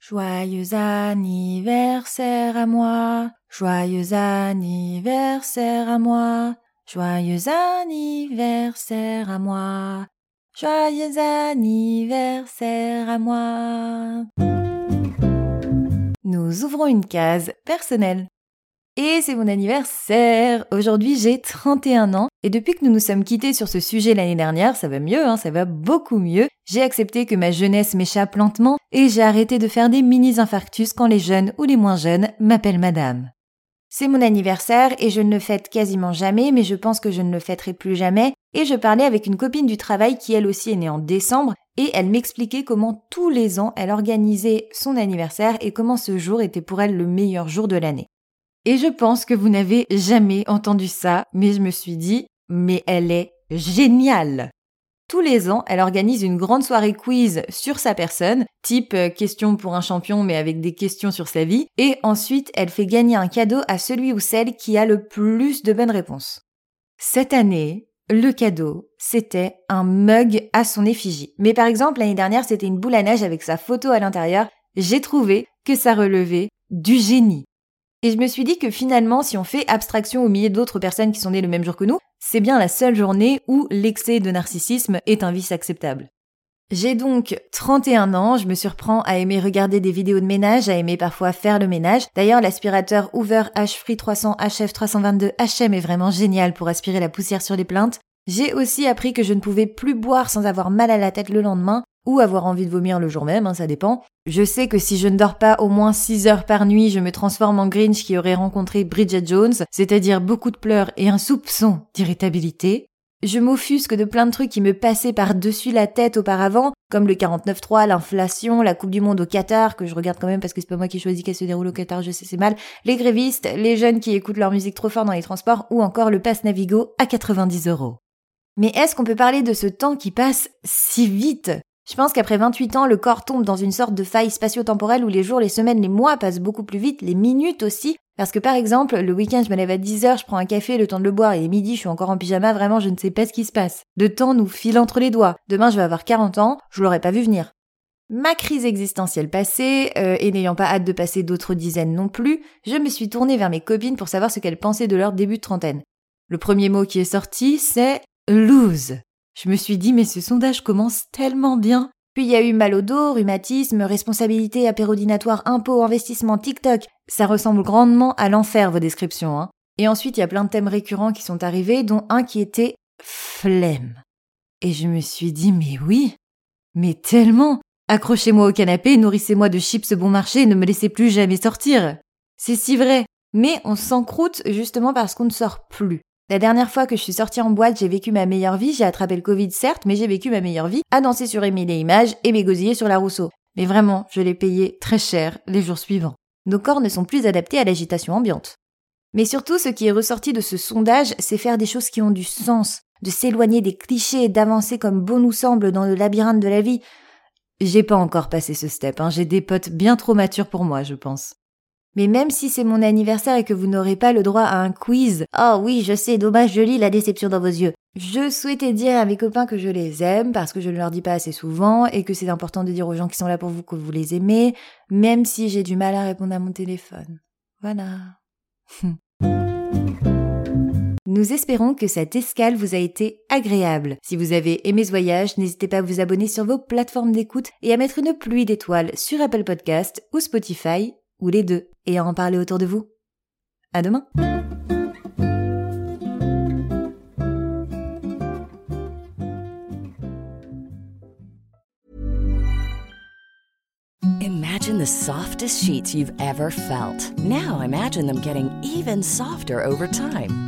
Joyeux anniversaire à moi, joyeux anniversaire à moi, joyeux anniversaire à moi, Joyeux anniversaire à moi. Nous ouvrons une case personnelle. Et c'est mon anniversaire. Aujourd'hui, j'ai 31 ans. Et depuis que nous nous sommes quittés sur ce sujet l'année dernière, ça va mieux, hein, ça va beaucoup mieux. J'ai accepté que ma jeunesse m'échappe lentement et j'ai arrêté de faire des mini-infarctus quand les jeunes ou les moins jeunes m'appellent madame. C'est mon anniversaire et je ne le fête quasiment jamais, mais je pense que je ne le fêterai plus jamais. Et je parlais avec une copine du travail qui elle aussi est née en décembre et elle m'expliquait comment tous les ans elle organisait son anniversaire et comment ce jour était pour elle le meilleur jour de l'année. Et je pense que vous n'avez jamais entendu ça, mais je me suis dit, mais elle est géniale. Tous les ans, elle organise une grande soirée quiz sur sa personne, type euh, question pour un champion mais avec des questions sur sa vie, et ensuite elle fait gagner un cadeau à celui ou celle qui a le plus de bonnes réponses. Cette année, le cadeau, c'était un mug à son effigie. Mais par exemple, l'année dernière, c'était une boule à neige avec sa photo à l'intérieur. J'ai trouvé que ça relevait du génie. Et je me suis dit que finalement, si on fait abstraction aux milliers d'autres personnes qui sont nées le même jour que nous, c'est bien la seule journée où l'excès de narcissisme est un vice acceptable. J'ai donc 31 ans, je me surprends à aimer regarder des vidéos de ménage, à aimer parfois faire le ménage. D'ailleurs, l'aspirateur Hoover H-Free 300 HF322 HM est vraiment génial pour aspirer la poussière sur les plaintes. J'ai aussi appris que je ne pouvais plus boire sans avoir mal à la tête le lendemain, ou avoir envie de vomir le jour même, hein, ça dépend. Je sais que si je ne dors pas au moins 6 heures par nuit, je me transforme en Grinch qui aurait rencontré Bridget Jones, c'est-à-dire beaucoup de pleurs et un soupçon d'irritabilité. Je m'offusque de plein de trucs qui me passaient par-dessus la tête auparavant, comme le 49.3, l'inflation, la Coupe du Monde au Qatar, que je regarde quand même parce que c'est pas moi qui choisis qu'elle se déroule au Qatar, je sais c'est mal, les grévistes, les jeunes qui écoutent leur musique trop fort dans les transports, ou encore le pass Navigo à 90 euros. Mais est-ce qu'on peut parler de ce temps qui passe si vite? Je pense qu'après 28 ans, le corps tombe dans une sorte de faille spatio-temporelle où les jours, les semaines, les mois passent beaucoup plus vite, les minutes aussi. Parce que par exemple, le week-end, je me lève à 10h, je prends un café, le temps de le boire, et midi, je suis encore en pyjama, vraiment, je ne sais pas ce qui se passe. Le temps nous file entre les doigts. Demain, je vais avoir 40 ans, je l'aurais pas vu venir. Ma crise existentielle passée, euh, et n'ayant pas hâte de passer d'autres dizaines non plus, je me suis tournée vers mes copines pour savoir ce qu'elles pensaient de leur début de trentaine. Le premier mot qui est sorti, c'est lose. Je me suis dit, mais ce sondage commence tellement bien. Puis il y a eu mal au dos, rhumatisme, responsabilité apérodinatoire, impôts, investissement, TikTok. Ça ressemble grandement à l'enfer, vos descriptions, hein. Et ensuite, il y a plein de thèmes récurrents qui sont arrivés, dont un qui était flemme. Et je me suis dit, mais oui, mais tellement. Accrochez-moi au canapé, nourrissez-moi de chips bon marché ne me laissez plus jamais sortir. C'est si vrai. Mais on s'encroute justement parce qu'on ne sort plus. La dernière fois que je suis sortie en boîte, j'ai vécu ma meilleure vie, j'ai attrapé le Covid certes, mais j'ai vécu ma meilleure vie à danser sur Émile et Images et sur la Rousseau. Mais vraiment, je l'ai payé très cher les jours suivants. Nos corps ne sont plus adaptés à l'agitation ambiante. Mais surtout, ce qui est ressorti de ce sondage, c'est faire des choses qui ont du sens, de s'éloigner des clichés et d'avancer comme bon nous semble dans le labyrinthe de la vie. J'ai pas encore passé ce step, hein. j'ai des potes bien trop matures pour moi, je pense. Mais même si c'est mon anniversaire et que vous n'aurez pas le droit à un quiz, oh oui, je sais, dommage, je lis la déception dans vos yeux. Je souhaitais dire à mes copains que je les aime parce que je ne leur dis pas assez souvent et que c'est important de dire aux gens qui sont là pour vous que vous les aimez, même si j'ai du mal à répondre à mon téléphone. Voilà. Nous espérons que cette escale vous a été agréable. Si vous avez aimé ce voyage, n'hésitez pas à vous abonner sur vos plateformes d'écoute et à mettre une pluie d'étoiles sur Apple Podcast ou Spotify, ou les deux, et en parler autour de vous. À demain! Imagine the softest sheets you've ever felt. Now imagine them getting even softer over time.